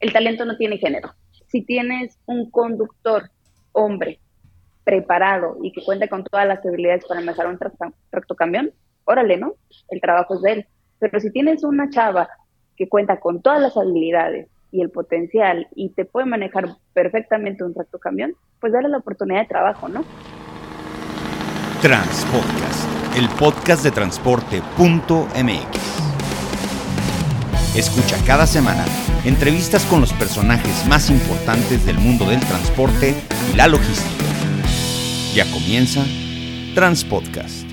el talento no tiene género. Si tienes un conductor hombre preparado y que cuenta con todas las habilidades para manejar un tractocamión, órale, ¿no? El trabajo es de él. Pero si tienes una chava que cuenta con todas las habilidades y el potencial y te puede manejar perfectamente un tractocamión, pues dale la oportunidad de trabajo, ¿no? Transpodcast, el podcast de transporte.mx. Escucha cada semana entrevistas con los personajes más importantes del mundo del transporte y la logística. Ya comienza Transpodcast.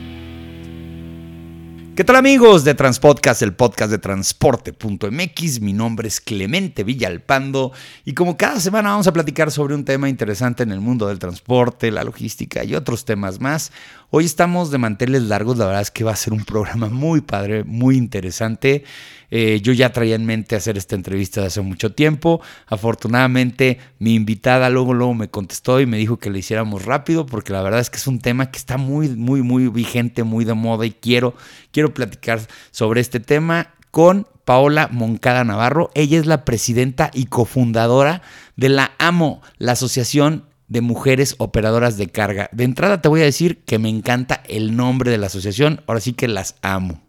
¿Qué tal amigos de Transpodcast, el podcast de transporte.mx? Mi nombre es Clemente Villalpando y como cada semana vamos a platicar sobre un tema interesante en el mundo del transporte, la logística y otros temas más. Hoy estamos de manteles largos, la verdad es que va a ser un programa muy padre, muy interesante. Eh, yo ya traía en mente hacer esta entrevista de hace mucho tiempo. Afortunadamente, mi invitada luego, luego me contestó y me dijo que le hiciéramos rápido, porque la verdad es que es un tema que está muy, muy, muy vigente, muy de moda y quiero, quiero platicar sobre este tema con Paola Moncada Navarro. Ella es la presidenta y cofundadora de la AMO, la Asociación de Mujeres Operadoras de Carga. De entrada te voy a decir que me encanta el nombre de la asociación, ahora sí que las amo.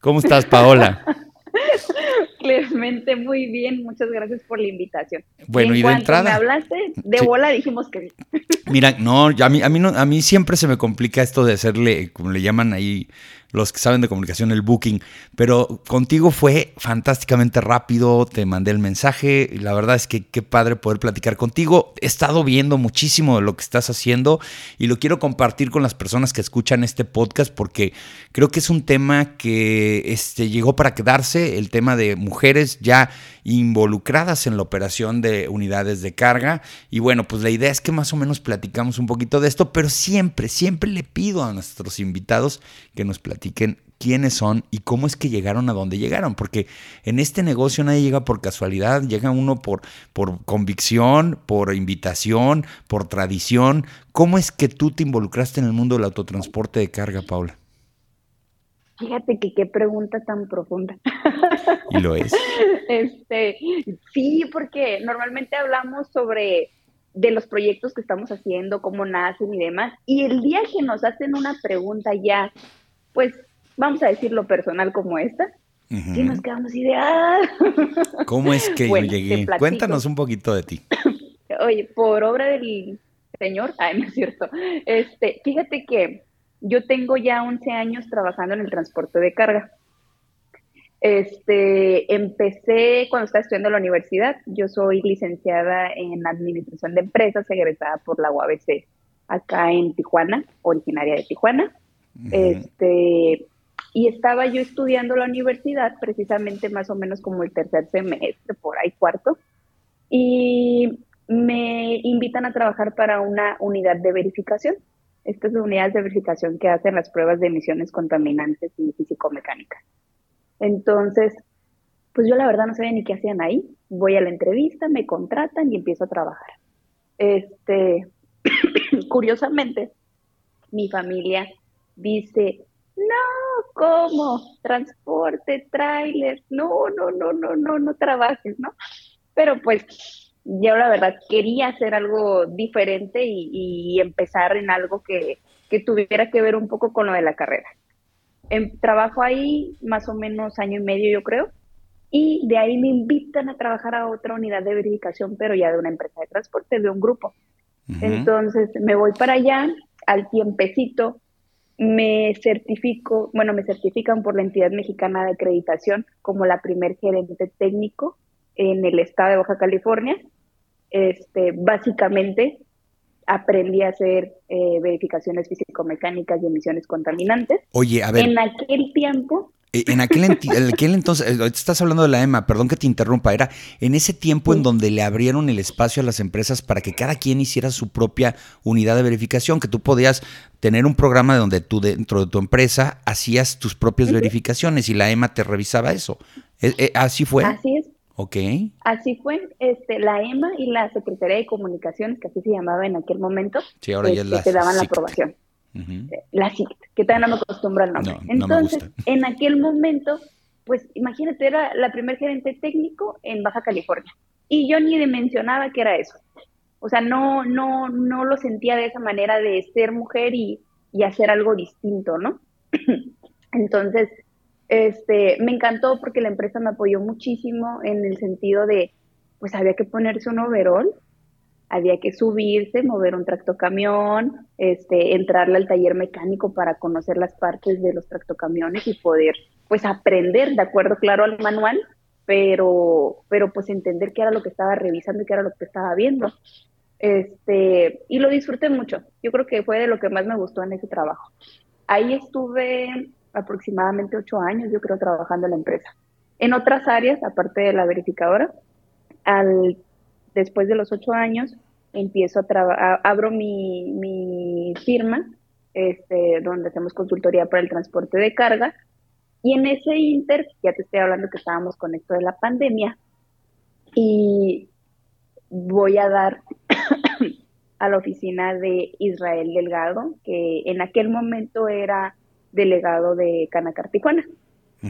¿Cómo estás, Paola? Clemente, muy bien, muchas gracias por la invitación. Bueno, y, de entrada. me hablaste de bola, dijimos que. Mira, no, a mí, a mí no, a mí siempre se me complica esto de hacerle, como le llaman ahí los que saben de comunicación, el booking. Pero contigo fue fantásticamente rápido, te mandé el mensaje y la verdad es que qué padre poder platicar contigo. He estado viendo muchísimo de lo que estás haciendo y lo quiero compartir con las personas que escuchan este podcast porque creo que es un tema que este, llegó para quedarse, el tema de mujeres ya involucradas en la operación de unidades de carga. Y bueno, pues la idea es que más o menos platicamos un poquito de esto, pero siempre, siempre le pido a nuestros invitados que nos platiquen quiénes son y cómo es que llegaron a donde llegaron, porque en este negocio nadie llega por casualidad, llega uno por, por convicción, por invitación, por tradición. ¿Cómo es que tú te involucraste en el mundo del autotransporte de carga, Paula? Fíjate que qué pregunta tan profunda. Y lo es. Este, sí, porque normalmente hablamos sobre de los proyectos que estamos haciendo, cómo nacen y demás. Y el día que nos hacen una pregunta ya, pues vamos a decirlo personal como esta, y nos quedamos de ¡ah! ¿Cómo es que yo llegué? Cuéntanos un poquito de ti. Oye, por obra del Señor, ay, no es cierto. Este, fíjate que yo tengo ya 11 años trabajando en el transporte de carga. Este, empecé cuando estaba estudiando en la universidad. Yo soy licenciada en Administración de Empresas, egresada por la UABC, acá en Tijuana, originaria de Tijuana. Este, y estaba yo estudiando la universidad, precisamente más o menos como el tercer semestre, por ahí cuarto, y me invitan a trabajar para una unidad de verificación estas unidades de verificación que hacen las pruebas de emisiones contaminantes y físico-mecánicas. Entonces, pues yo la verdad no sabía ni qué hacían ahí. Voy a la entrevista, me contratan y empiezo a trabajar. Este, curiosamente, mi familia dice, no, ¿cómo? Transporte, tráiler, no, no, no, no, no, no trabajes, ¿no? Pero pues yo la verdad quería hacer algo diferente y, empezar en algo que, tuviera que ver un poco con lo de la carrera. En, trabajo ahí más o menos año y medio, yo creo, y de ahí me invitan a trabajar a otra unidad de verificación, pero ya de una empresa de transporte, de un grupo. Entonces me voy para allá, al tiempecito me certifico, bueno, me certifican por la entidad mexicana de acreditación como la primer gerente técnico en el estado de Baja California. Este, básicamente aprendí a hacer eh, verificaciones físico-mecánicas y emisiones contaminantes. Oye, a ver. En aquel tiempo. Eh, en aquel, aquel entonces, eh, estás hablando de la EMA, perdón que te interrumpa, era en ese tiempo en donde le abrieron el espacio a las empresas para que cada quien hiciera su propia unidad de verificación, que tú podías tener un programa donde tú dentro de tu empresa hacías tus propias verificaciones y la EMA te revisaba eso. ¿Así fue? Así es. Ok. Así fue, este, la EMA y la Secretaría de Comunicaciones, que así se llamaba en aquel momento, sí, ahora ya este, te daban la aprobación. La CICT, que todavía no me acostumbro al nombre. Entonces, en aquel momento pues imagínate, era la primer gerente técnico en Baja California. Y yo ni mencionaba que era eso. O sea, no, no, no lo sentía de esa manera de ser mujer y, y hacer algo distinto, ¿no? Entonces, este, me encantó porque la empresa me apoyó muchísimo en el sentido de, pues había que ponerse un overall, había que subirse, mover un tractocamión, este, entrarle al taller mecánico para conocer las partes de los tractocamiones y poder, pues, aprender de acuerdo, claro, al manual, pero, pero pues entender qué era lo que estaba revisando y qué era lo que estaba viendo. Este, y lo disfruté mucho. Yo creo que fue de lo que más me gustó en ese trabajo. Ahí estuve aproximadamente ocho años, yo creo, trabajando en la empresa. En otras áreas, aparte de la verificadora, al, después de los ocho años, empiezo a trabajar, abro mi, mi firma, este, donde hacemos consultoría para el transporte de carga, y en ese inter, ya te estoy hablando que estábamos con esto de la pandemia, y voy a dar a la oficina de Israel Delgado, que en aquel momento era delegado de Canacar Tijuana.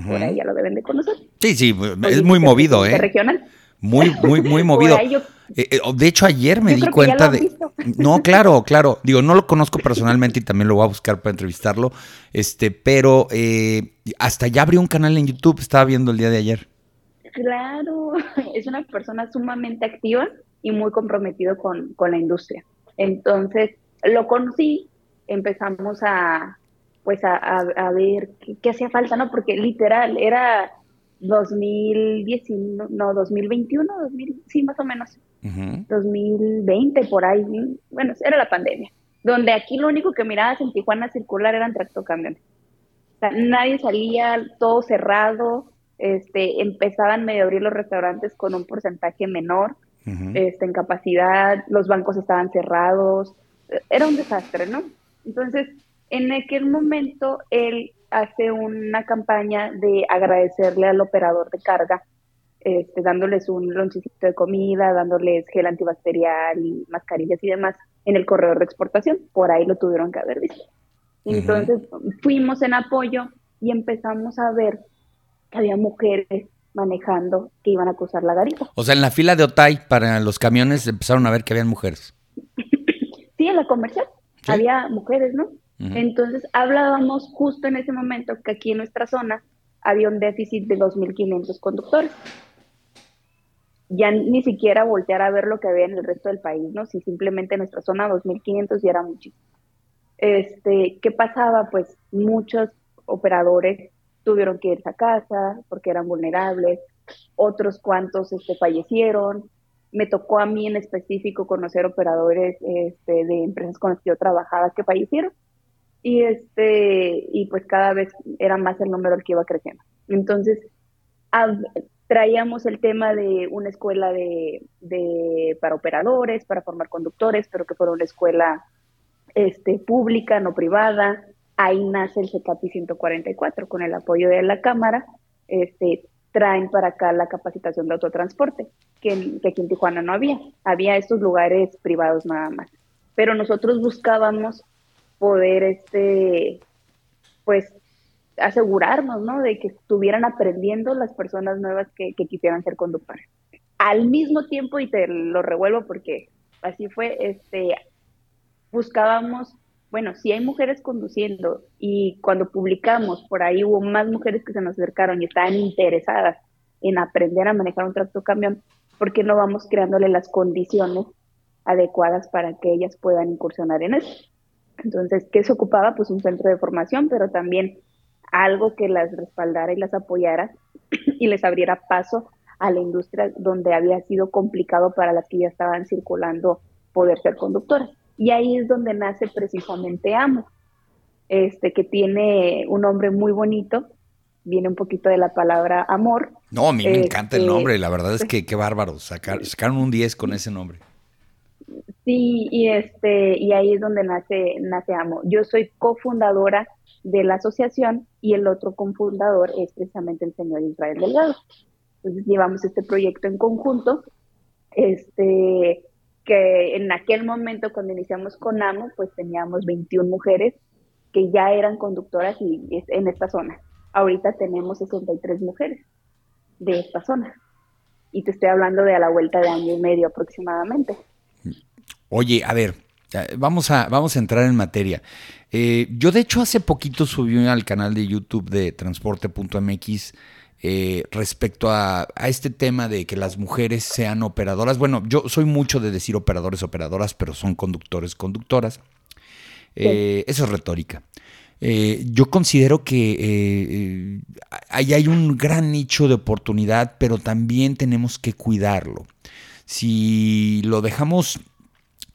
Por ahí ya lo deben de conocer. Sí, sí, es muy movido, ¿eh? Regional. Muy, muy, muy movido. Eh, eh, de hecho, ayer me di cuenta de. No, claro, claro. Digo, no lo conozco personalmente y también lo voy a buscar para entrevistarlo. Este, pero eh, hasta ya abrió un canal en YouTube, estaba viendo el día de ayer. Claro, es una persona sumamente activa y muy comprometido con, con la industria. Entonces, lo conocí, empezamos a, pues, a, a, ver qué, hacía falta, ¿no? Porque literal, era 2019, no, 2021, 2000, sí, más o menos, 2020, por ahí, bueno, era la pandemia, donde aquí lo único que mirabas en Tijuana circular eran tractocamiones. O sea, nadie salía, todo cerrado, este, empezaban medio a abrir los restaurantes con un porcentaje menor, este, en capacidad, los bancos estaban cerrados, era un desastre, ¿no? Entonces, en aquel momento él hace una campaña de agradecerle al operador de carga, este, dándoles un lonchecito de comida, dándoles gel antibacterial y mascarillas y demás en el corredor de exportación. Por ahí lo tuvieron que haber visto. Entonces fuimos en apoyo y empezamos a ver que había mujeres manejando que iban a cruzar la garita. O sea, en la fila de Otay para los camiones empezaron a ver que habían mujeres. sí, en la comercial había mujeres, ¿no? Entonces hablábamos justo en ese momento que aquí en nuestra zona había un déficit de 2.500 conductores. Ya ni siquiera voltear a ver lo que había en el resto del país, ¿no? Si simplemente en nuestra zona 2.500 ya era muchísimo. Este, ¿Qué pasaba? Pues muchos operadores tuvieron que irse a casa porque eran vulnerables, otros cuantos este, fallecieron. Me tocó a mí en específico conocer operadores este, de empresas con las que yo trabajaba que fallecieron. Y, este, y pues cada vez era más el número el que iba creciendo. Entonces, traíamos el tema de una escuela de, de, para operadores, para formar conductores, pero que fuera una escuela este, pública, no privada, ahí nace el CECAPI 144 con el apoyo de la Cámara. Este, traen para acá la capacitación de autotransporte, que, que, aquí en Tijuana no había. Había estos lugares privados nada más. Pero nosotros buscábamos poder, este, pues, asegurarnos, ¿no? De que estuvieran aprendiendo las personas nuevas que, quisieran ser conductores. Al mismo tiempo, y te lo revuelvo porque así fue, este, buscábamos bueno, si hay mujeres conduciendo y cuando publicamos por ahí hubo más mujeres que se nos acercaron y estaban interesadas en aprender a manejar un tractocamión, ¿por qué no vamos creándole las condiciones adecuadas para que ellas puedan incursionar en eso? Entonces, ¿qué se ocupaba? Pues un centro de formación, pero también algo que las respaldara y las apoyara y les abriera paso a la industria donde había sido complicado para las que ya estaban circulando poder ser conductoras. Y ahí es donde nace precisamente Amo, este, que tiene un nombre muy bonito, viene un poquito de la palabra amor. No, a mí me encanta el este, nombre, la verdad es que qué bárbaro, sacaron un 10 con ese nombre. Sí, y este, y ahí es donde nace, nace Amo. Yo soy cofundadora de la asociación y el otro cofundador es precisamente el señor Israel Delgado. Entonces llevamos este proyecto en conjunto. Este, que en aquel momento cuando iniciamos con AMO, pues teníamos 21 mujeres que ya eran conductoras y en esta zona. ahorita tenemos 63 mujeres de esta zona. Y te estoy hablando de a la vuelta de año y medio aproximadamente. Oye, a ver, vamos a, vamos a entrar en materia. Eh, yo de hecho hace poquito subí al canal de YouTube de transporte.mx eh, respecto a, este tema de que las mujeres sean operadoras. Bueno, yo soy mucho de decir operadores, operadoras, pero son conductores, conductoras. Eh, eso es retórica. Eh, yo considero que ahí hay un gran nicho de oportunidad, pero también tenemos que cuidarlo. Si lo dejamos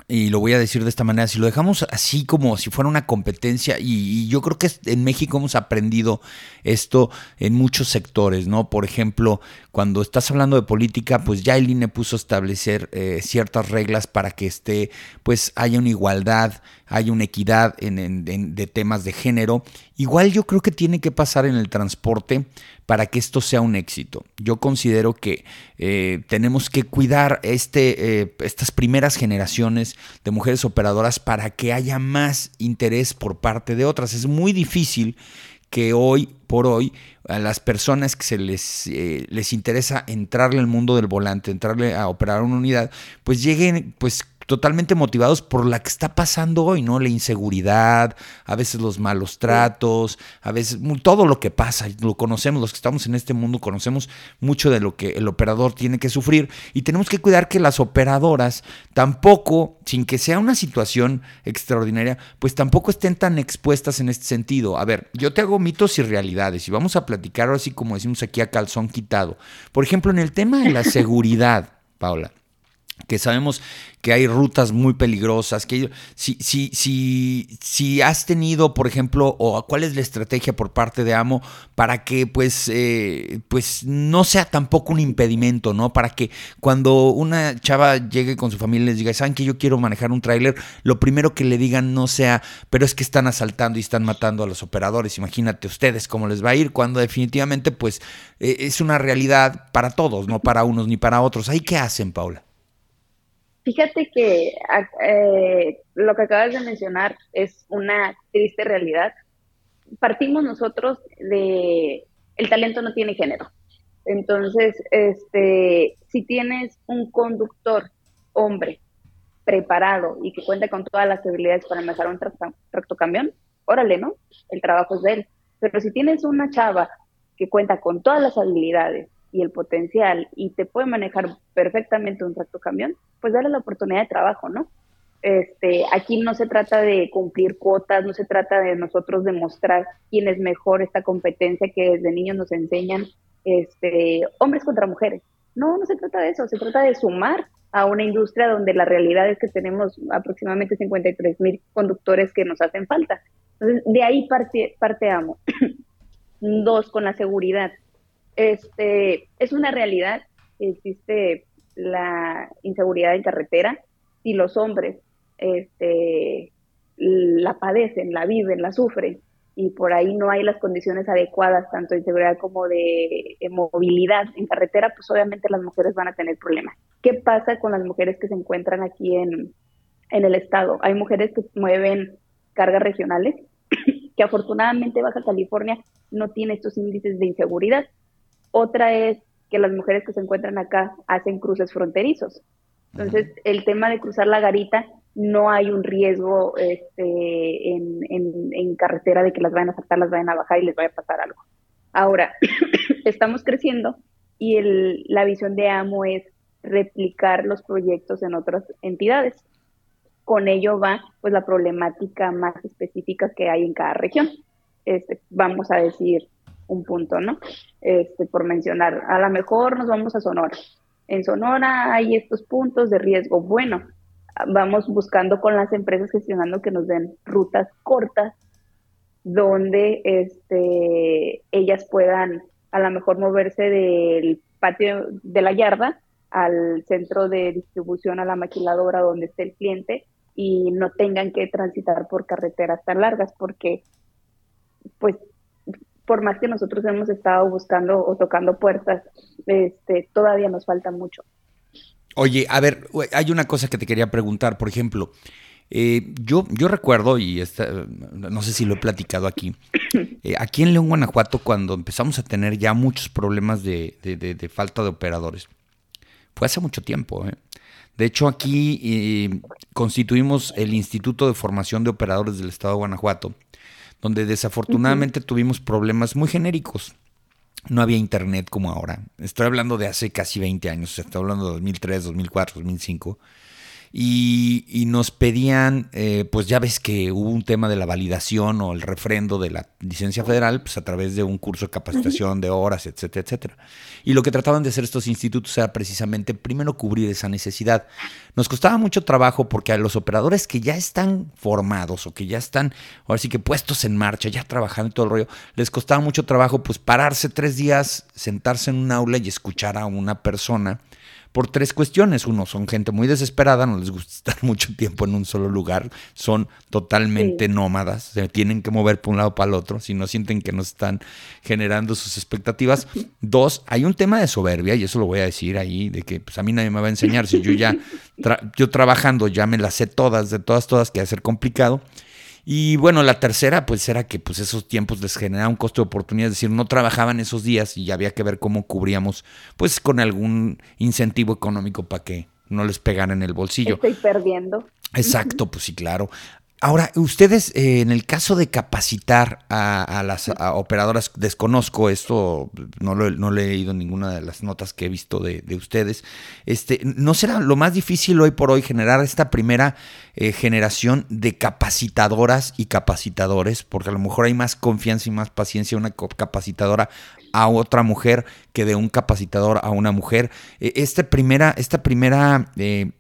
y lo voy a decir de esta manera, si lo dejamos así como si fuera una competencia, y, yo creo que en México hemos aprendido esto en muchos sectores, ¿no? Por ejemplo, cuando estás hablando de política, pues ya el INE puso a establecer eh, ciertas reglas para que esté, pues haya una igualdad, haya una equidad en, de temas de género. Igual yo creo que tiene que pasar en el transporte para que esto sea un éxito. Yo considero que eh, tenemos que cuidar este, eh, estas primeras generaciones de mujeres operadoras para que haya más interés por parte de otras. Es muy difícil que hoy por hoy a las personas que se les, eh, les interesa entrarle al mundo del volante, entrarle a operar una unidad, pues lleguen pues totalmente motivados por la que está pasando hoy, ¿no? La inseguridad, a veces los malos tratos, a veces todo lo que pasa, lo conocemos, los que estamos en este mundo conocemos mucho de lo que el operador tiene que sufrir y tenemos que cuidar que las operadoras tampoco, sin que sea una situación extraordinaria, pues tampoco estén tan expuestas en este sentido. A ver, yo te hago mitos y realidades y vamos a platicar así como decimos aquí a calzón quitado. Por ejemplo, en el tema de la seguridad, Paula que sabemos que hay rutas muy peligrosas, que si, si, si, si has tenido, por ejemplo, o cuál es la estrategia por parte de AMO para que pues, eh, pues no sea tampoco un impedimento, ¿no? Para que cuando una chava llegue con su familia y les diga, ¿saben que yo quiero manejar un tráiler? Lo primero que le digan no sea, pero es que están asaltando y están matando a los operadores. Imagínate ustedes cómo les va a ir cuando definitivamente pues eh, es una realidad para todos, no para unos ni para otros. ¿Ahí qué hacen, Paula? Fíjate que eh, lo que acabas de mencionar es una triste realidad. Partimos nosotros de el talento no tiene género. Entonces, este, si tienes un conductor hombre preparado y que cuenta con todas las habilidades para manejar un tractocamión, órale, ¿no? El trabajo es de él. Pero si tienes una chava que cuenta con todas las habilidades y el potencial y te puede manejar perfectamente un tractocamión, pues darle la oportunidad de trabajo, ¿no? Este, aquí no se trata de cumplir cuotas, no se trata de nosotros demostrar quién es mejor esta competencia que desde niños nos enseñan este, hombres contra mujeres. No, no se trata de eso, se trata de sumar a una industria donde la realidad es que tenemos aproximadamente 53 mil conductores que nos hacen falta. Entonces, de ahí parte, parteamos. Dos, con la seguridad. Este, es una realidad, existe la inseguridad en carretera y los hombres este, la padecen, la viven, la sufren y por ahí no hay las condiciones adecuadas tanto de seguridad como de, movilidad en carretera, pues obviamente las mujeres van a tener problemas. ¿Qué pasa con las mujeres que se encuentran aquí en el estado? Hay mujeres que mueven cargas regionales, que afortunadamente Baja California no tiene estos índices de inseguridad, otra es que las mujeres que se encuentran acá hacen cruces fronterizos. Entonces, el tema de cruzar la garita, no hay un riesgo este, en, carretera de que las vayan a saltar, las vayan a bajar y les vaya a pasar algo. Ahora, estamos creciendo y la visión de AMO es replicar los proyectos en otras entidades. Con ello va pues la problemática más específica que hay en cada región. Este, vamos a decir, un punto, ¿no? Este, por mencionar, a lo mejor nos vamos a Sonora. En Sonora hay estos puntos de riesgo. Bueno, vamos buscando con las empresas gestionando que nos den rutas cortas donde este, ellas puedan a lo mejor moverse del patio de la yarda al centro de distribución a la maquiladora donde esté el cliente y no tengan que transitar por carreteras tan largas porque pues por más que nosotros hemos estado buscando o tocando puertas, este, todavía nos falta mucho. Oye, a ver, hay una cosa que te quería preguntar, por ejemplo, Eh, yo, yo recuerdo, y no sé si lo he platicado aquí, eh, aquí en León, Guanajuato, cuando empezamos a tener ya muchos problemas de, de, falta de operadores, fue hace mucho tiempo. ¿eh? De hecho, aquí constituimos el Instituto de Formación de Operadores del Estado de Guanajuato, donde desafortunadamente tuvimos problemas muy genéricos. No había internet como ahora. Estoy hablando de hace casi 20 años, estoy hablando de 2003, 2004, 2005 y, nos pedían, eh, pues ya ves que hubo un tema de la validación o el refrendo de la licencia federal, pues a través de un curso de capacitación de horas, etcétera, etcétera. Y lo que trataban de hacer estos institutos era precisamente primero cubrir esa necesidad. Nos costaba mucho trabajo porque a los operadores que ya están formados o que ya están, ahora sí que puestos en marcha, ya trabajando y todo el rollo, les costaba mucho trabajo pues pararse tres días, sentarse en un aula y escuchar a una persona por tres cuestiones. Uno, son gente muy desesperada, no les gusta estar mucho tiempo en un solo lugar, son totalmente nómadas, se tienen que mover por un lado para el otro, si no sienten que no están generando sus expectativas. Dos, hay un tema de soberbia, y eso lo voy a decir ahí, de que pues, a mí nadie me va a enseñar, si yo ya, yo trabajando ya me las sé todas, de todas, todas, que va a ser complicado. Y bueno, la tercera, pues era que pues esos tiempos les generaba un costo de oportunidad, es decir, no trabajaban esos días y había que ver cómo cubríamos, pues con algún incentivo económico para que no les pegaran en el bolsillo. Estoy perdiendo. Exacto, pues sí, claro. Ahora, ustedes, eh, en el caso de capacitar a, las operadoras, desconozco esto, no no he leído ninguna de las notas que he visto de, ustedes, este, ¿no será lo más difícil hoy por hoy generar esta primera eh, generación de capacitadoras y capacitadores? Porque a lo mejor hay más confianza y más paciencia una capacitadora a otra mujer que de un capacitador a una mujer. Eh, esta primera, esta primera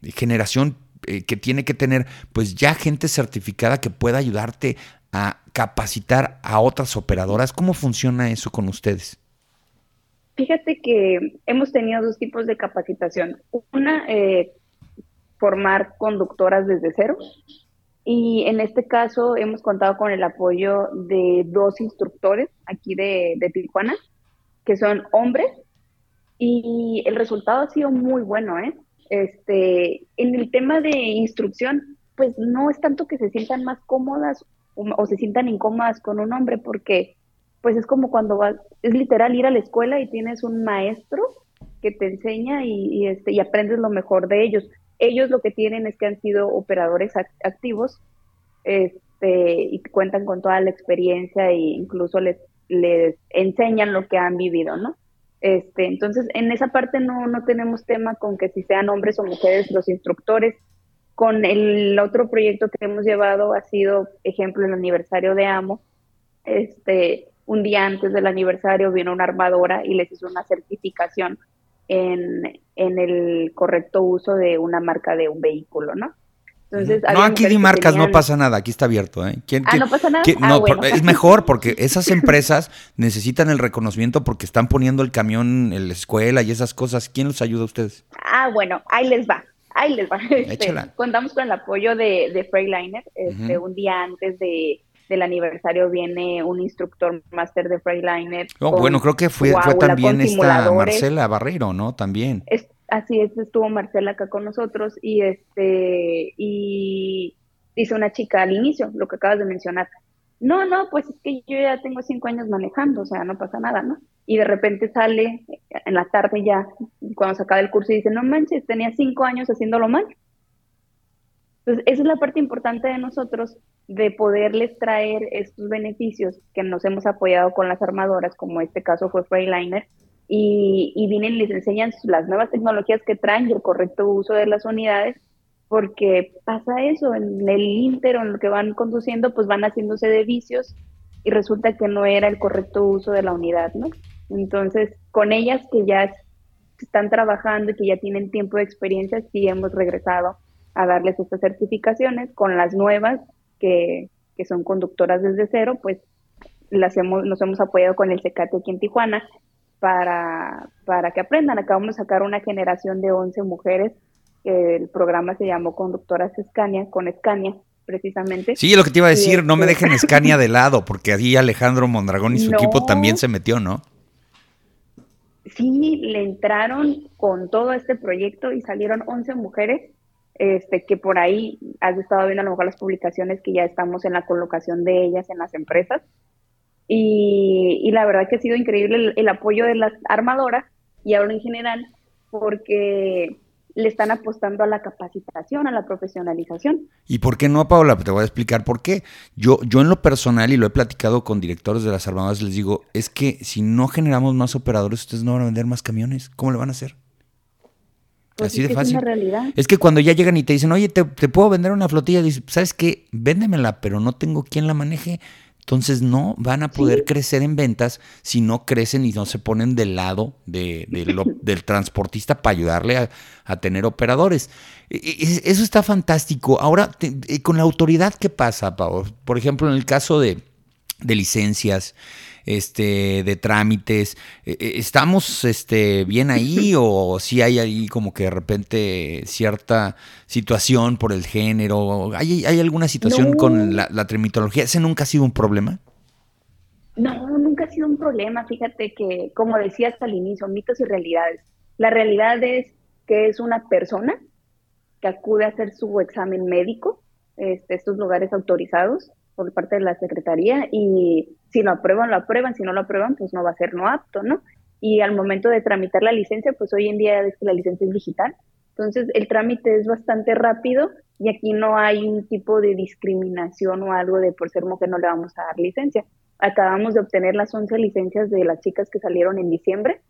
generación eh, que tiene que tener pues ya gente certificada que pueda ayudarte a capacitar a otras operadoras. ¿Cómo funciona eso con ustedes? Fíjate que hemos tenido dos tipos de capacitación. Una, eh, formar conductoras desde cero. Y en este caso hemos contado con el apoyo de dos instructores aquí de, de Tijuana, que son hombres, y el resultado ha sido muy bueno, ¿eh? Este, en el tema de instrucción, pues no es tanto que se sientan más cómodas o, se sientan incómodas con un hombre, porque pues es como cuando vas, es literal ir a la escuela y tienes un maestro que te enseña y, este, y aprendes lo mejor de ellos. Ellos lo que tienen es que han sido operadores activos este, y cuentan con toda la experiencia e incluso les, les enseñan lo que han vivido, ¿no? Este, entonces, en esa parte no, no tenemos tema con que si sean hombres o mujeres los instructores. Con el otro proyecto que hemos llevado ha sido, ejemplo, el aniversario de AMO. Este, un día antes del aniversario vino una armadora y les hizo una certificación en, en el correcto uso de una marca de un vehículo, ¿no? No, aquí ni marcas, no pasa nada, aquí está abierto. ¿eh? ah, no pasa nada. Ah, es mejor porque esas empresas necesitan el reconocimiento porque están poniendo el camión en la escuela y esas cosas. ¿Quién los ayuda a ustedes? Ah, bueno, ahí les va. Ahí les va. Este, contamos con el apoyo de, de Freiliner. Este, Un día antes de, del aniversario viene un instructor máster de Freiliner. Oh, bueno, creo que fue, fue también esta Marcela Barreiro, ¿no? También. Así es, estuvo Marcela acá con nosotros y este y dice una chica al inicio, lo que acabas de mencionar. No, no, pues es que yo ya tengo cinco años manejando, o sea, no pasa nada, ¿no? Y de repente sale en la tarde ya, cuando se acaba el curso, y dice, no manches, tenía cinco años haciéndolo mal. Entonces, esa es la parte importante de nosotros, de poderles traer estos beneficios que nos hemos apoyado con las armadoras, como este caso fue Freiliner, y, vienen y les enseñan las nuevas tecnologías que traen y el correcto uso de las unidades, porque pasa eso, en el Inter o en lo que van conduciendo, pues van haciéndose de vicios y resulta que no era el correcto uso de la unidad, ¿no? Entonces, con ellas que ya están trabajando y que ya tienen tiempo de experiencia, sí hemos regresado a darles estas certificaciones. Con las nuevas, que, que son conductoras desde cero, pues las hemos, nos hemos apoyado con el CECATE aquí en Tijuana para, para que aprendan. Acabamos de sacar una generación de 11 mujeres, el programa se llamó Conductoras Escania, con Escania, precisamente. Sí, lo que te iba a decir, no me este dejen Escania de lado, porque ahí Alejandro Mondragón y su equipo también se metió, ¿no? Sí, le entraron con todo este proyecto y salieron 11 mujeres este, que por ahí has estado viendo a lo mejor las publicaciones que ya estamos en la colocación de ellas en las empresas. Y, la verdad que ha sido increíble el, apoyo de las armadoras y ahora en general, porque le están apostando a la capacitación, a la profesionalización. ¿Y por qué no, Paola? Te voy a explicar por qué. Yo, yo en lo personal, y lo he platicado con directores de las armadoras, les digo, es que si no generamos más operadores, ustedes no van a vender más camiones. ¿Cómo le van a hacer? Pues Así de fácil. Es, es que cuando ya llegan y te dicen, oye, te, puedo vender una flotilla, dices, ¿sabes qué? Véndemela, pero no tengo quien la maneje. Entonces no van a poder crecer en ventas si no crecen y no se ponen del lado de, del transportista para ayudarle a, tener operadores. E, e, eso está fantástico. Ahora, eh, con la autoridad, ¿qué pasa, Pau? Por ejemplo, en el caso de, de licencias, este, de trámites. Eh, eh, ¿Estamos este, bien ahí o si hay ahí como que de repente cierta situación por el género? ¿Hay, hay alguna situación con la, la trimitología? ¿Ese nunca ha sido un problema? No, nunca ha sido un problema. Fíjate que, como decía hasta el inicio, mitos y realidades. La realidad es que es una persona que acude a hacer su examen médico, este, estos lugares autorizados, por parte de la Secretaría y si lo aprueban, lo aprueban, si no lo aprueban, pues no va a ser no apto, ¿no? Y al momento de tramitar la licencia, pues hoy en día es que la licencia es digital, entonces el trámite es bastante rápido y aquí no hay un tipo de discriminación o algo de por ser mujer no le vamos a dar licencia. Acabamos de obtener las 11 licencias de las chicas que salieron en diciembre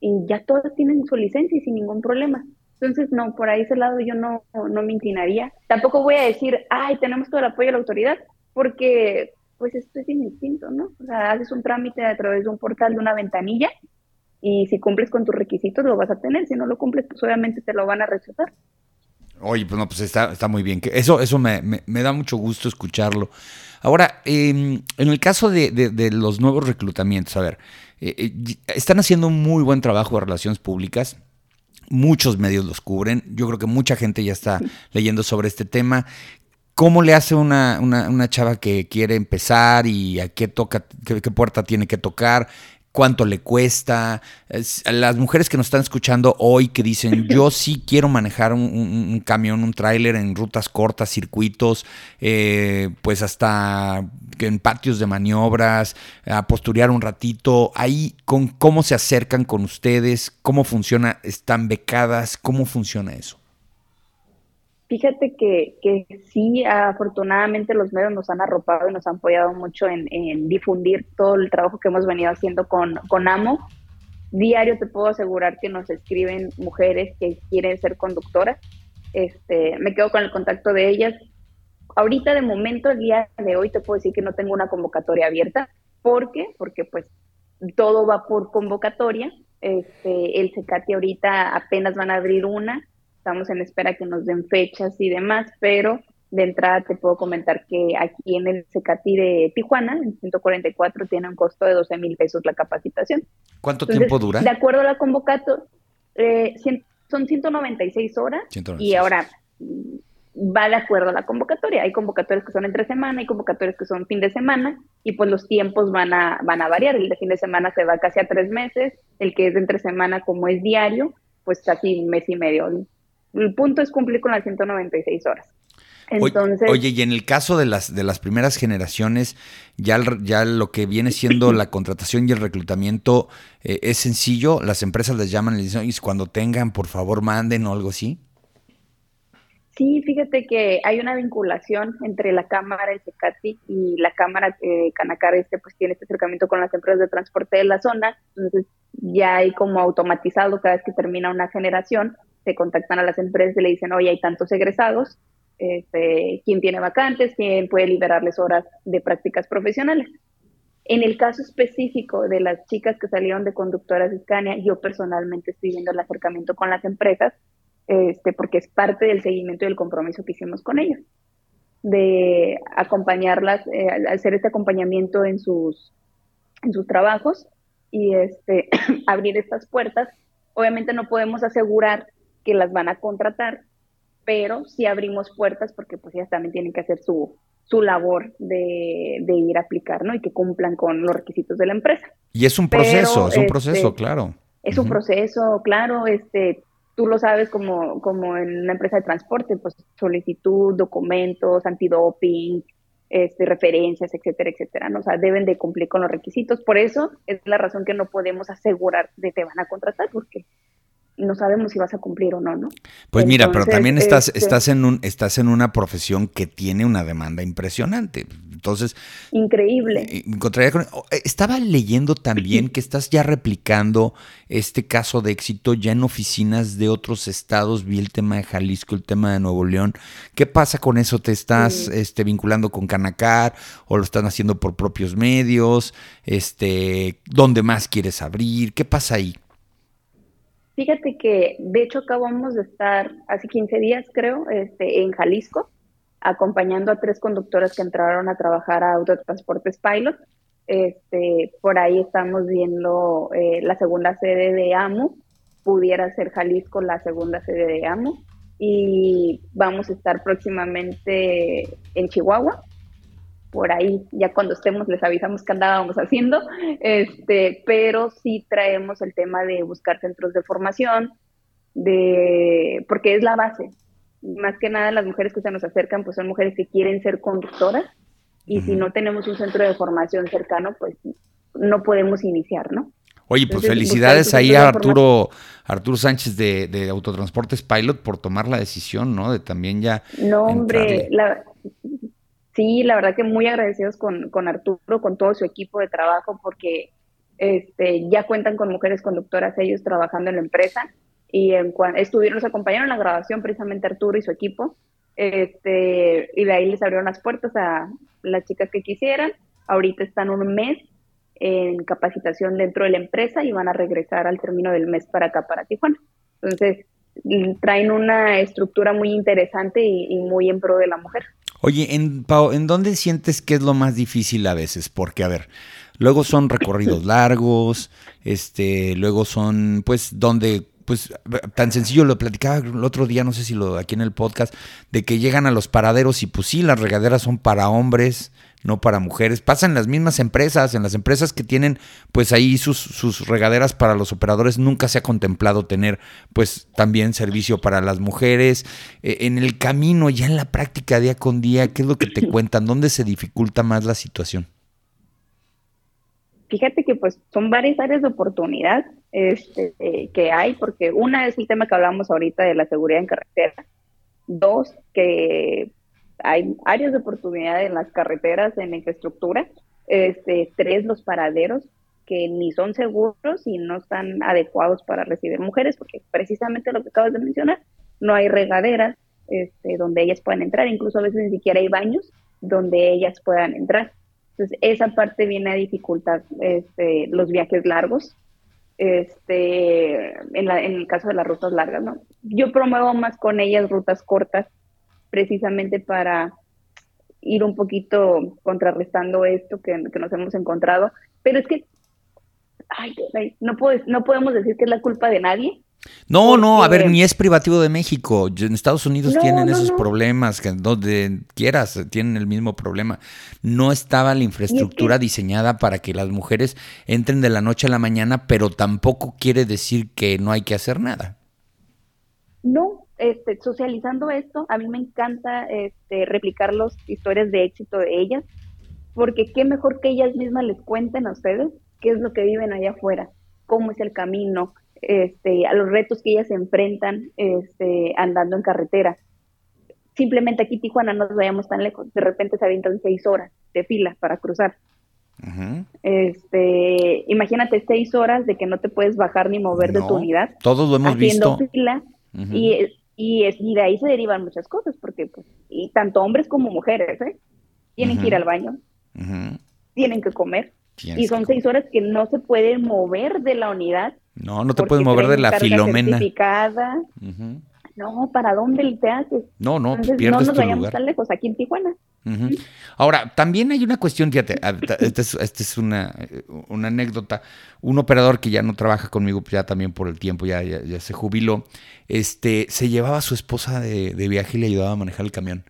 y ya todas tienen su licencia y sin ningún problema. Entonces, no, por ahí ese lado yo no, no me inclinaría. Tampoco voy a decir, ay, tenemos todo el apoyo de la autoridad, porque pues esto es indistinto, ¿no? O sea, haces un trámite a través de un portal, de una ventanilla, y si cumples con tus requisitos lo vas a tener, si no lo cumples, pues obviamente te lo van a rechazar. Oye, pues no, pues está, está muy bien. Eso, eso me, me, da mucho gusto escucharlo. Ahora, em, en el caso de, de, los nuevos reclutamientos, a ver, eh, eh, están haciendo un muy buen trabajo de relaciones públicas. Muchos medios los cubren. Yo creo que mucha gente ya está leyendo sobre este tema. ¿Cómo le hace una, una, chava que quiere empezar y a qué toca, qué, puerta tiene que tocar? cuánto le cuesta. las mujeres que nos están escuchando hoy que dicen, yo sí quiero manejar un, camión, un tráiler en rutas cortas, circuitos, eh, pues hasta en patios de maniobras, a posturear un ratito. Ahí, con cómo se acercan con ustedes, cómo funciona, están becadas, cómo funciona eso. Fíjate que, que sí, afortunadamente los medios nos han arropado y nos han apoyado mucho en, difundir todo el trabajo que hemos venido haciendo con, con AMO. Diario te puedo asegurar que nos escriben mujeres que quieren ser conductoras. Este, me quedo con el contacto de ellas. Ahorita de momento, el día de hoy, te puedo decir que no tengo una convocatoria abierta. ¿Por qué? Porque pues todo va por convocatoria. Este, el CECATI ahorita apenas van a abrir una estamos en espera que nos den fechas y demás, pero de entrada te puedo comentar que aquí en el Secati de Tijuana, en 144, tiene un costo de 12 mil pesos la capacitación. ¿Cuánto tiempo dura? De acuerdo a la convocatoria, eh, son 196 horas y ahora mm, va de acuerdo a la convocatoria. Hay convocatorias que son entre semana, hay convocatorias que son fin de semana y pues los tiempos van a, van a variar. El de fin de semana se va casi a tres meses, el que es de entre semana como es diario, pues casi un mes y medio el punto es cumplir con las 196 horas. Entonces, oye, y en el caso de las de las primeras generaciones, ya, ya lo que viene siendo la contratación y el reclutamiento eh, es sencillo. Las empresas les llaman y les dicen, cuando tengan, por favor, manden o algo así. Sí, fíjate que hay una vinculación entre la Cámara, el CECATI y la Cámara eh, Canacar, este pues tiene este acercamiento con las empresas de transporte de la zona, entonces ya hay como automatizado cada vez que termina una generación, se contactan a las empresas y le dicen, oye, hay tantos egresados, este, quién tiene vacantes, quién puede liberarles horas de prácticas profesionales. En el caso específico de las chicas que salieron de conductoras Scania, yo personalmente estoy viendo el acercamiento con las empresas, este, porque es parte del seguimiento y del compromiso que hicimos con ellas, de acompañarlas, eh, hacer este acompañamiento en sus, en sus trabajos y este, abrir estas puertas. Obviamente no podemos asegurar que las van a contratar, pero sí abrimos puertas porque pues ellas también tienen que hacer su, su labor de, de, ir a aplicar, ¿no? Y que cumplan con los requisitos de la empresa. Y es un proceso, es un proceso, este, claro. Es un proceso, claro, este, tú lo sabes como, como en una empresa de transporte, pues solicitud, documentos, antidoping, este, referencias, etcétera, etcétera. ¿no? O sea, deben de cumplir con los requisitos. Por eso es la razón que no podemos asegurar de te van a contratar, porque no sabemos si vas a cumplir o no, ¿no? Pues mira, pero también estás, este estás, en un, estás en una profesión que tiene una demanda impresionante. Entonces. Increíble. Eh, eh, estaba leyendo también que estás ya replicando este caso de éxito ya en oficinas de otros estados. Vi el tema de Jalisco, el tema de Nuevo León. ¿Qué pasa con eso? ¿Te estás este, vinculando con Canacar o lo están haciendo por propios medios? Este, ¿Dónde más quieres abrir? ¿Qué pasa ahí? Fíjate que, de hecho, acabamos de estar hace 15 días, creo, este, en Jalisco, acompañando a tres conductoras que entraron a trabajar a Autotransportes Pilot. Este, por ahí estamos viendo eh, la segunda sede de AMU, pudiera ser Jalisco la segunda sede de AMU, y vamos a estar próximamente en Chihuahua, por ahí, ya cuando estemos les avisamos qué andábamos haciendo, este, pero sí traemos el tema de buscar centros de formación, de, porque es la base. Más que nada las mujeres que se nos acercan, pues son mujeres que quieren ser conductoras, y si no tenemos un centro de formación cercano, pues no podemos iniciar, ¿no? Oye, pues felicidades ahí a Arturo, Arturo Sánchez de, de, Autotransportes Pilot por tomar la decisión, ¿no? De también ya. No, hombre, la, sí, la verdad que muy agradecidos con, con Arturo, con todo su equipo de trabajo, porque este, ya cuentan con mujeres conductoras ellos trabajando en la empresa y en estuvieron, nos acompañaron en la grabación precisamente Arturo y su equipo, este, y de ahí les abrieron las puertas a las chicas que quisieran. Ahorita están un mes en capacitación dentro de la empresa y van a regresar al término del mes para acá, para Tijuana. Entonces, traen una estructura muy interesante y muy en pro de la mujer. Oye, en, ¿en dónde sientes que es lo más difícil a veces? Porque, a ver, luego son recorridos largos, este, luego son, pues, donde, pues, tan sencillo, lo platicaba el otro día, no sé si lo aquí en el podcast, de que llegan a los paraderos y pues sí, las regaderas son para hombres, no para mujeres. Pasa en las mismas empresas, en las empresas que tienen pues ahí sus, sus regaderas para los operadores, nunca se ha contemplado tener pues también servicio para las mujeres. Eh, en el camino, ya en la práctica día con día, ¿qué es lo que te cuentan? ¿Dónde se dificulta más la situación? Fíjate que pues son varias áreas de oportunidad este, que hay, porque una es el tema que hablamos ahorita de la seguridad en carretera. Dos, que hay áreas de oportunidad en las carreteras, en la infraestructura. Este, tres, los paraderos, que ni son seguros y no están adecuados para recibir mujeres, porque precisamente lo que acabas de mencionar, no hay regaderas este, donde ellas puedan entrar, incluso a veces ni siquiera hay baños donde ellas puedan entrar. Entonces, esa parte viene a dificultar este, los viajes largos, este, en, en el caso de las rutas largas, ¿no? Yo promuevo más con ellas rutas cortas, precisamente para ir un poquito contrarrestando esto que, nos hemos encontrado. Pero es que, ay, no, no podemos decir que es la culpa de nadie. No, no, a ver, ni es privativo de México. En Estados Unidos tienen esos problemas, que donde quieras tienen el mismo problema. No estaba la infraestructura diseñada para que las mujeres entren de la noche a la mañana, pero tampoco quiere decir que no hay que hacer nada. No, este, socializando esto, a mí me encanta este, replicar las historias de éxito de ellas, porque qué mejor que ellas mismas les cuenten a ustedes qué es lo que viven allá afuera, cómo es el camino, este, a los retos que ellas se enfrentan este, andando en carretera. Simplemente aquí Tijuana no nos vayamos tan lejos, de repente se avientan seis horas de fila para cruzar. Este, imagínate seis horas de que no te puedes bajar ni mover de tu unidad. Todos lo hemos visto. Fila, y y, es, y de ahí se derivan muchas cosas, porque pues, y tanto hombres como mujeres, ¿eh? Tienen que ir al baño, tienen que comer, y son seis horas que no se pueden mover de la unidad. No, no te puedes mover de la filomena. No, ¿para dónde te haces? No, no, Entonces, no nos vayamos tan lejos, aquí en Tijuana. Ahora, también hay una cuestión, fíjate, esta es, este es una, una, anécdota. Un operador que ya no trabaja conmigo, pues ya también por el tiempo, ya, ya, se jubiló, este, se llevaba a su esposa de, de, viaje y le ayudaba a manejar el camión.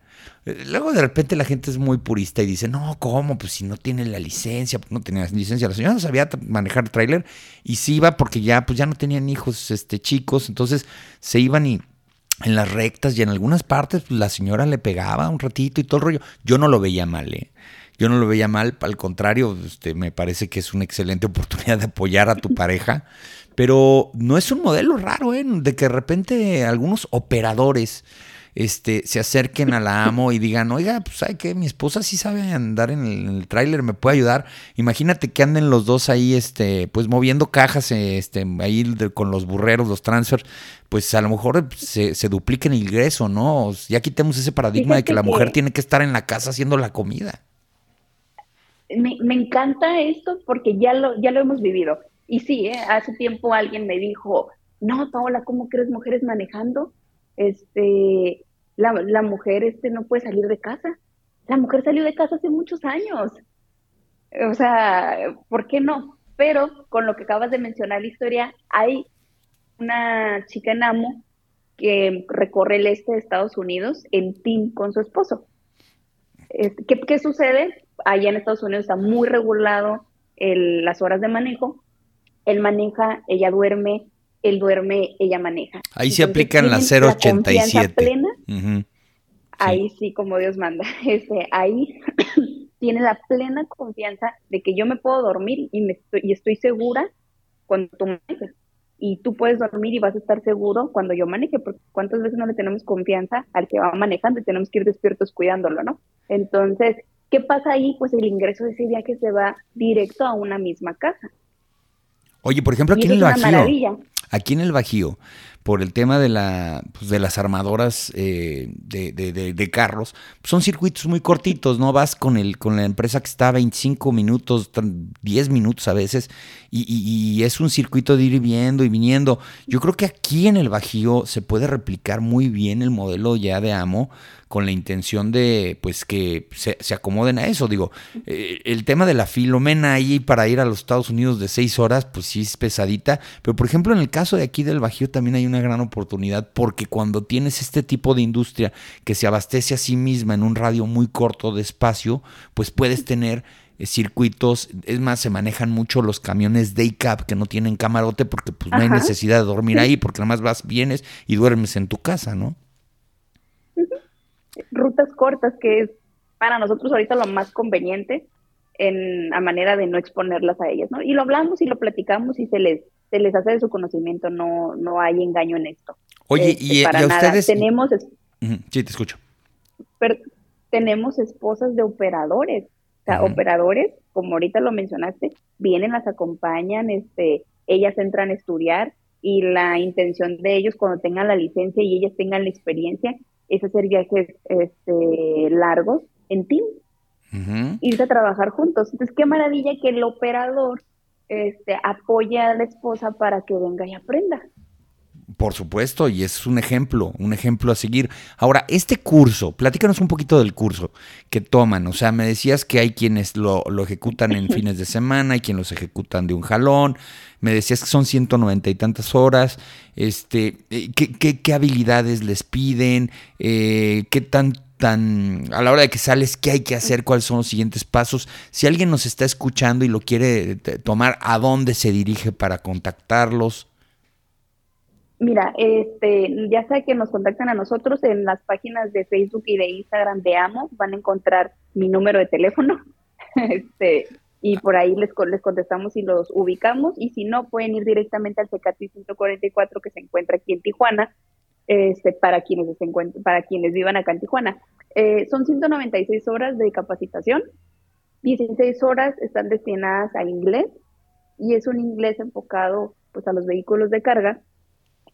Eh, luego de repente la gente es muy purista y dice, no, ¿cómo? Pues si no tiene la licencia, pues no tenía licencia. La señora no sabía manejar tráiler y se iba porque ya, pues ya no tenían hijos este, chicos, entonces se iban y en las rectas y en algunas partes pues, la señora le pegaba un ratito y todo el rollo. Yo no lo veía mal, ¿eh? Yo no lo veía mal, al contrario, este, me parece que es una excelente oportunidad de apoyar a tu pareja, pero no es un modelo raro, ¿eh? De que de repente algunos operadores este, se acerquen a la amo y digan, oiga, pues sabe que mi esposa sí sabe andar en el, tráiler, me puede ayudar. Imagínate que anden los dos ahí, este, pues moviendo cajas, este, ahí con los burreros, los transfers, pues a lo mejor se, se duplica el ingreso, ¿no? Ya quitemos ese paradigma de que la mujer tiene que estar en la casa haciendo la comida. Me, me encanta esto porque ya lo, ya lo hemos vivido. Y sí, ¿eh? hace tiempo alguien me dijo, no, Paola, ¿cómo crees mujeres manejando? Este, la, la mujer este, no puede salir de casa. La mujer salió de casa hace muchos años. O sea, ¿por qué no? Pero con lo que acabas de mencionar la historia, hay una chica en Amo que recorre el este de Estados Unidos en team con su esposo. ¿Qué, ¿Qué, sucede? Allá en Estados Unidos está muy regulado las horas de manejo. Él maneja, ella duerme, él duerme, ella maneja. Ahí se aplican las 087. plena, Ahí sí, como Dios manda. Este, ahí tiene la plena confianza de que yo me puedo dormir y, me estoy, y estoy segura cuando tú manejes. Y tú puedes dormir y vas a estar seguro cuando yo maneje, porque cuántas veces no le tenemos confianza al que va manejando y tenemos que ir despiertos cuidándolo, ¿no? Entonces, ¿qué pasa ahí? Pues el ingreso de ese viaje se va directo a una misma casa. Oye, por ejemplo, aquí en el Bajío, aquí en el Bajío, por el tema de, la, pues, de las armadoras eh, de, de, carros, son circuitos muy cortitos, ¿no? Vas con, el, con la empresa que está a 25 minutos, 10 minutos a veces, y, es un circuito de ir viendo y viniendo. Yo creo que aquí en el Bajío se puede replicar muy bien el modelo ya de AMO, con la intención de pues que se, acomoden a eso. Digo, eh, el tema de la filomena ahí para ir a los Estados Unidos de seis horas, pues sí es pesadita. Pero por ejemplo, en el caso de aquí del Bajío también hay una gran oportunidad porque cuando tienes este tipo de industria que se abastece a sí misma en un radio muy corto de espacio, pues puedes tener eh, circuitos, es más, se manejan mucho los camiones day cab que no tienen camarote porque pues no hay necesidad de dormir ahí porque nada más vas, vienes y duermes en tu casa, ¿no? rutas cortas, que es para nosotros ahorita lo más conveniente en a manera de no exponerlas a ellas, ¿no? Y lo hablamos y lo platicamos y se les se les hace de su conocimiento, no no hay engaño en esto. Oye, y, este, para ustedes tenemos Sí, te escucho. Pero tenemos esposas de operadores, o sea, operadores, como ahorita lo mencionaste, vienen, las acompañan, este, ellas entran a estudiar y la intención de ellos cuando tengan la licencia y ellas tengan la experiencia es hacer viajes este, largos en team, irse a trabajar juntos. Entonces, qué maravilla que el operador este, apoye a la esposa para que venga y aprenda. Por supuesto, y es un ejemplo, un ejemplo a seguir. Ahora, este curso, platícanos un poquito del curso que toman. O sea, me decías que hay quienes lo, ejecutan en fines de semana, hay quienes los ejecutan de un jalón. Me decías que son 190 y tantas horas. Este, eh, ¿qué, habilidades les piden? Eh, ¿Qué tan tan a la hora de que sales, qué hay que hacer, cuáles son los siguientes pasos. Si alguien nos está escuchando y lo quiere eh, tomar, ¿a dónde se dirige para contactarlos? Mira, este, ya sea que nos contacten a nosotros en las páginas de Facebook y de Instagram de Amo, van a encontrar mi número de teléfono, este, y por ahí les, les contestamos y los ubicamos, y si no, pueden ir directamente al CECATI 144 que se encuentra aquí en Tijuana, este, para quienes se para quienes vivan acá en Tijuana. Eh, son 196 horas de capacitación, 16 horas están destinadas a inglés, y es un inglés enfocado pues a los vehículos de carga,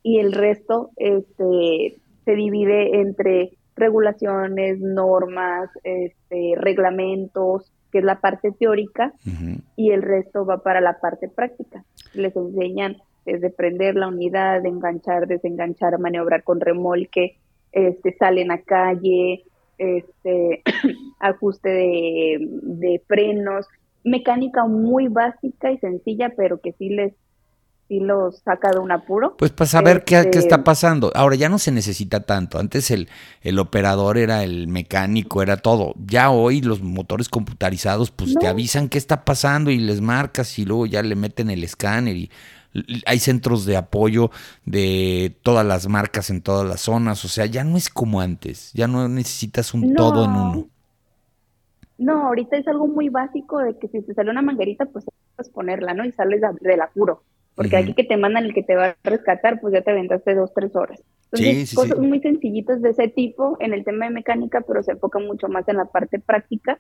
y el resto este, se divide entre regulaciones, normas, este, reglamentos, que es la parte teórica, y el resto va para la parte práctica. Les enseñan desde prender la unidad, enganchar, desenganchar, maniobrar con remolque, este, salen a calle, este, ajuste de, de frenos, mecánica muy básica y sencilla, pero que sí les sí los saca de un apuro. Pues para saber qué, qué, está este, pasando. Ahora ya no se necesita tanto. Antes el, el operador era el mecánico, era todo. Ya hoy los motores computarizados pues te avisan qué está pasando y les marcas y luego ya le meten el escáner y hay centros de apoyo de todas las marcas en todas las zonas. O sea, ya no es como antes. Ya no necesitas un todo en uno. No, ahorita es algo muy básico de que si te sale una manguerita, pues puedes ponerla, ¿no? Y sales del apuro. Porque aquí que te mandan el que te va a rescatar, pues ya te aventaste dos, tres horas. Entonces, cosas muy sencillitas de ese tipo en el tema de mecánica, pero se enfoca mucho más en la parte práctica.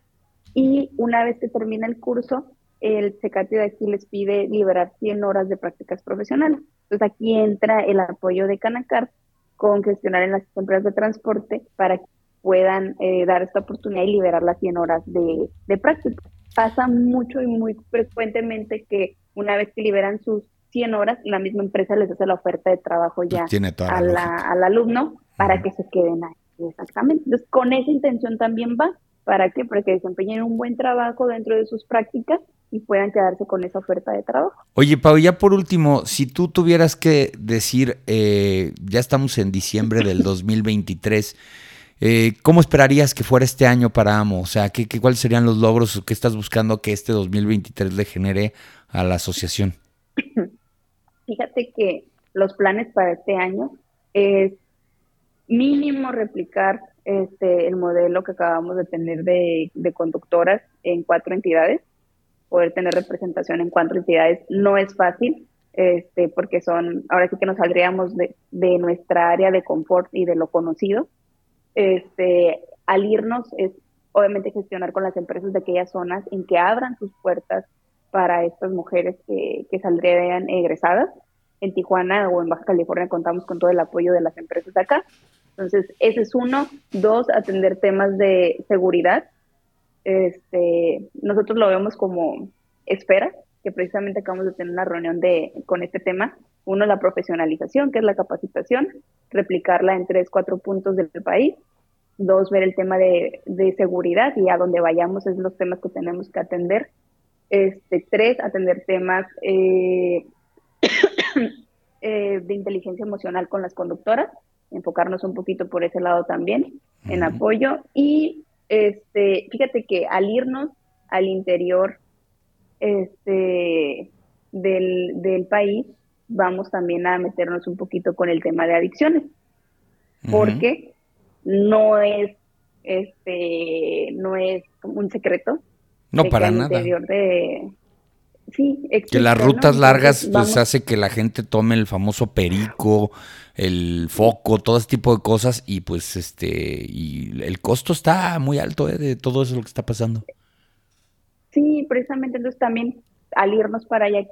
Y una vez que termina el curso, el secati de aquí les pide liberar 100 horas de prácticas profesionales. Entonces aquí entra el apoyo de Canacar con gestionar en las empresas de transporte para que puedan eh, dar esta oportunidad y liberar las 100 horas de, de práctica. Pasa mucho y muy frecuentemente que una vez que liberan sus 100 horas, la misma empresa les hace la oferta de trabajo ya al alumno para que se queden ahí. Exactamente. Entonces, con esa intención también va. ¿Para qué? Para que desempeñen un buen trabajo dentro de sus prácticas y puedan quedarse con esa oferta de trabajo. Oye, Pau, ya por último, si tú tuvieras que decir, eh, ya estamos en diciembre del 2023, eh, ¿cómo esperarías que fuera este año para AMO? O sea, ¿qué, qué, ¿cuáles serían los logros que estás buscando que este 2023 le genere a la asociación? Fíjate que los planes para este año es mínimo replicar este el modelo que acabamos de tener de, conductoras en cuatro entidades, poder tener representación en cuatro entidades no es fácil, este, porque son, ahora sí que nos saldríamos de, de nuestra área de confort y de lo conocido. Este, al irnos es obviamente gestionar con las empresas de aquellas zonas en que abran sus puertas para estas mujeres que, que saldrían egresadas. En Tijuana o en Baja California contamos con todo el apoyo de las empresas de acá. Entonces, ese es uno. Dos, atender temas de seguridad. Este, nosotros lo vemos como espera, que precisamente acabamos de tener una reunión de, con este tema. Uno, la profesionalización, que es la capacitación, replicarla en tres, cuatro puntos del país. Dos, ver el tema de, de seguridad y a donde vayamos es los temas que tenemos que atender este, tres, atender temas eh, eh, de inteligencia emocional con las conductoras, enfocarnos un poquito por ese lado también, en apoyo. Y este, fíjate que al irnos al interior este, del, del país, vamos también a meternos un poquito con el tema de adicciones, porque no es este no es un secreto no, para nada. De... Sí, que las rutas largas pues hace que la gente tome el famoso perico, el foco, todo ese tipo de cosas y pues este y el costo está muy alto ¿eh? de todo eso lo que está pasando. Sí, precisamente entonces también al irnos para allá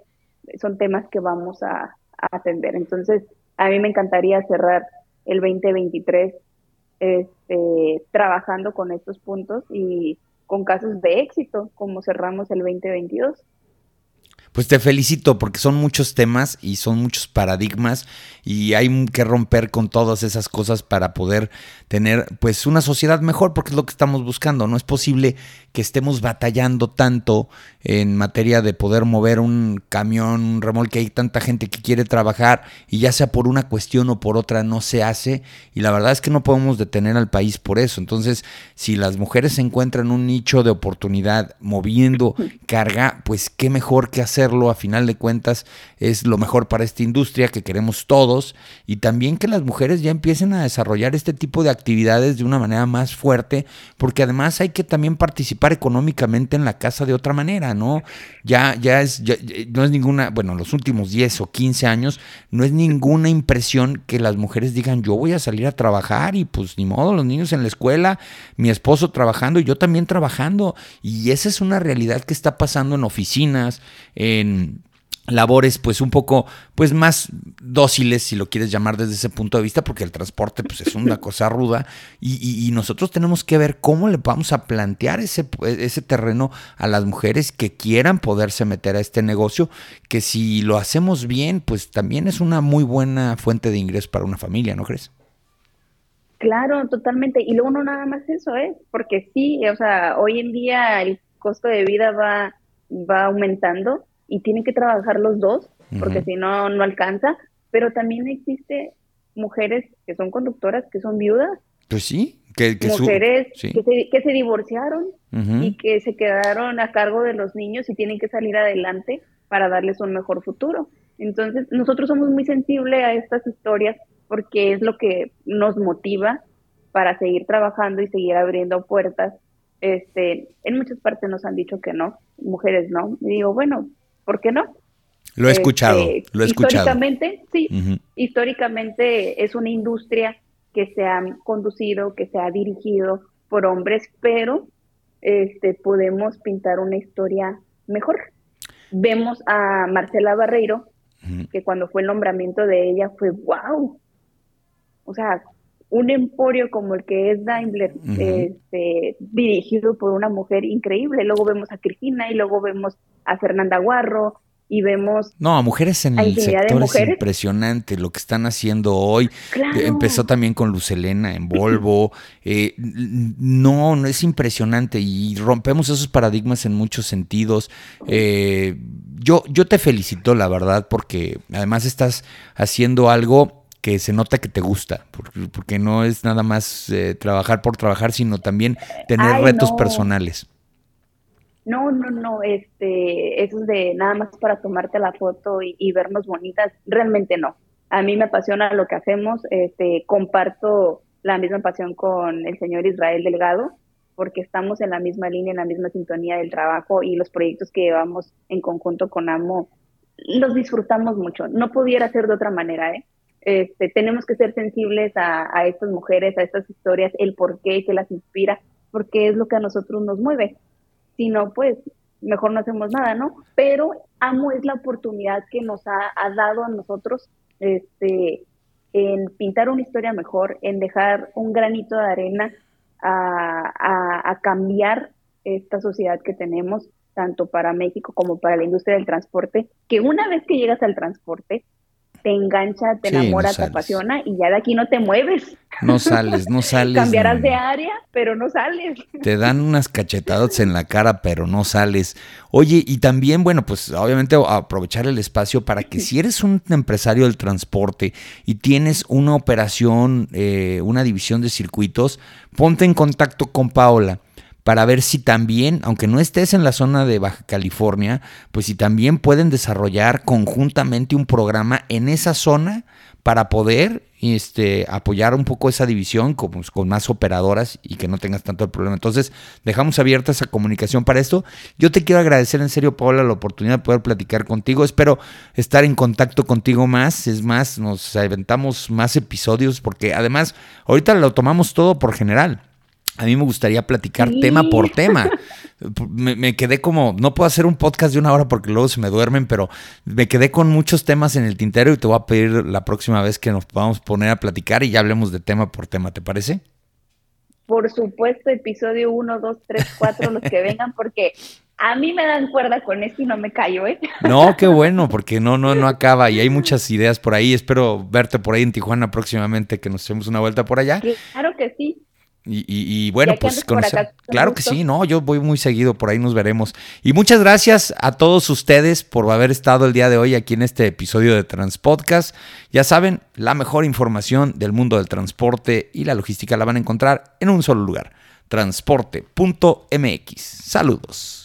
son temas que vamos a, a atender. Entonces, a mí me encantaría cerrar el 2023 este, trabajando con estos puntos y con casos de éxito, como cerramos el 2022. Pues te felicito porque son muchos temas y son muchos paradigmas y hay que romper con todas esas cosas para poder tener pues una sociedad mejor porque es lo que estamos buscando. No es posible que estemos batallando tanto en materia de poder mover un camión, un remolque, hay tanta gente que quiere trabajar y ya sea por una cuestión o por otra no se hace y la verdad es que no podemos detener al país por eso. Entonces, si las mujeres se encuentran un nicho de oportunidad moviendo carga, pues qué mejor que hacerlo a final de cuentas es lo mejor para esta industria que queremos todos y también que las mujeres ya empiecen a desarrollar este tipo de actividades de una manera más fuerte porque además hay que también participar económicamente en la casa de otra manera, ¿no? Ya, ya es, no es ninguna, bueno, los últimos 10 o 15 años, no es ninguna impresión que las mujeres digan, yo voy a salir a trabajar y pues ni modo, los niños en la escuela, mi esposo trabajando y yo también trabajando. Y esa es una realidad que está pasando en oficinas, en labores pues un poco pues más dóciles si lo quieres llamar desde ese punto de vista porque el transporte pues es una cosa ruda y, nosotros tenemos que ver cómo le vamos a plantear ese, ese terreno a las mujeres que quieran poderse meter a este negocio que si lo hacemos bien pues también es una muy buena fuente de ingreso para una familia ¿no crees? Claro, totalmente. Y luego no nada más eso, ¿eh? Porque sí, o sea, hoy en día el costo de vida va, va aumentando y tienen que trabajar los dos, porque si no, no alcanza. Pero también existe mujeres que son conductoras, que son viudas. Pues sí, que, mujeres que, se, que se divorciaron y que se quedaron a cargo de los niños y tienen que salir adelante para darles un mejor futuro. Entonces, nosotros somos muy sensibles a estas historias porque es lo que nos motiva para seguir trabajando y seguir abriendo puertas. Este, en muchas partes nos han dicho que no, mujeres no. Y digo, bueno, ¿por qué no? Lo he escuchado, este, lo he escuchado. Históricamente, sí, históricamente es una industria que se ha conducido, que se ha dirigido por hombres, pero este, podemos pintar una historia mejor. Vemos a Marcela Barreiro, que cuando fue el nombramiento de ella fue wow. O sea, un emporio como el que es Daimler, este, dirigido por una mujer increíble. Luego vemos a Cristina y luego vemos a Fernanda Guarro y vemos... No, a mujeres en el sector es impresionante lo que están haciendo hoy. Empezó también con Lucelena en Volvo. Eh, no, no es impresionante y rompemos esos paradigmas en muchos sentidos. Eh, yo, yo te felicito, la verdad, porque además estás haciendo algo que se nota que te gusta, porque, no es nada más eh, trabajar por trabajar, sino también tener retos personales. No, no, no, este, eso es de nada más para tomarte la foto y, vernos bonitas, realmente no. A mí me apasiona lo que hacemos, este, comparto la misma pasión con el señor Israel Delgado, porque estamos en la misma línea, en la misma sintonía del trabajo y los proyectos que llevamos en conjunto con AMO los disfrutamos mucho. No pudiera ser de otra manera, ¿eh? Este, tenemos que ser sensibles a, estas mujeres, a estas historias, el por qué, que las inspira, porque es lo que a nosotros nos mueve. Si no, pues mejor no hacemos nada, ¿no? Pero amo es la oportunidad que nos ha, dado a nosotros este, en pintar una historia mejor, en dejar un granito de arena a, a cambiar esta sociedad que tenemos, tanto para México como para la industria del transporte, que una vez que llegas al transporte, te engancha, te enamora, te apasiona y ya de aquí no te mueves. No sales, no sales. Cambiarás de área, pero no sales. Te dan unas cachetadas en la cara, pero no sales. Oye, y también, bueno, pues obviamente aprovechar el espacio para que si eres un empresario del transporte y tienes una operación, eh, una división de circuitos, ponte en contacto con Paola para ver si también, aunque no estés en la zona de Baja California, pues si también pueden desarrollar conjuntamente un programa en esa zona para poder este, apoyar un poco esa división con, pues, con, más operadoras y que no tengas tanto el problema. Entonces, dejamos abierta esa comunicación para esto. Yo te quiero agradecer en serio, Paola, la oportunidad de poder platicar contigo. Espero estar en contacto contigo más. Es más, nos aventamos más episodios porque además, ahorita lo tomamos todo por general. A mí me gustaría platicar tema por tema. Me, quedé como, no puedo hacer un podcast de una hora porque luego se me duermen, pero me quedé con muchos temas en el tintero y te voy a pedir la próxima vez que nos podamos poner a platicar y ya hablemos de tema por tema, ¿te parece? Por supuesto, episodio 1, 2, 3, 4, los que vengan, porque a mí me dan cuerda con esto y no me callo, ¿eh? No, qué bueno, porque no, no, no acaba y hay muchas ideas por ahí. Espero verte por ahí en Tijuana próximamente, que nos echemos una vuelta por allá. Claro que sí. Y, bueno, pues con claro que sí, no, yo voy muy seguido, por ahí nos veremos. Y muchas gracias a todos ustedes por haber estado el día de hoy aquí en este episodio de Transpodcast. Ya saben, la mejor información del mundo del transporte y la logística la van a encontrar en un solo lugar, transporte.mx. Saludos.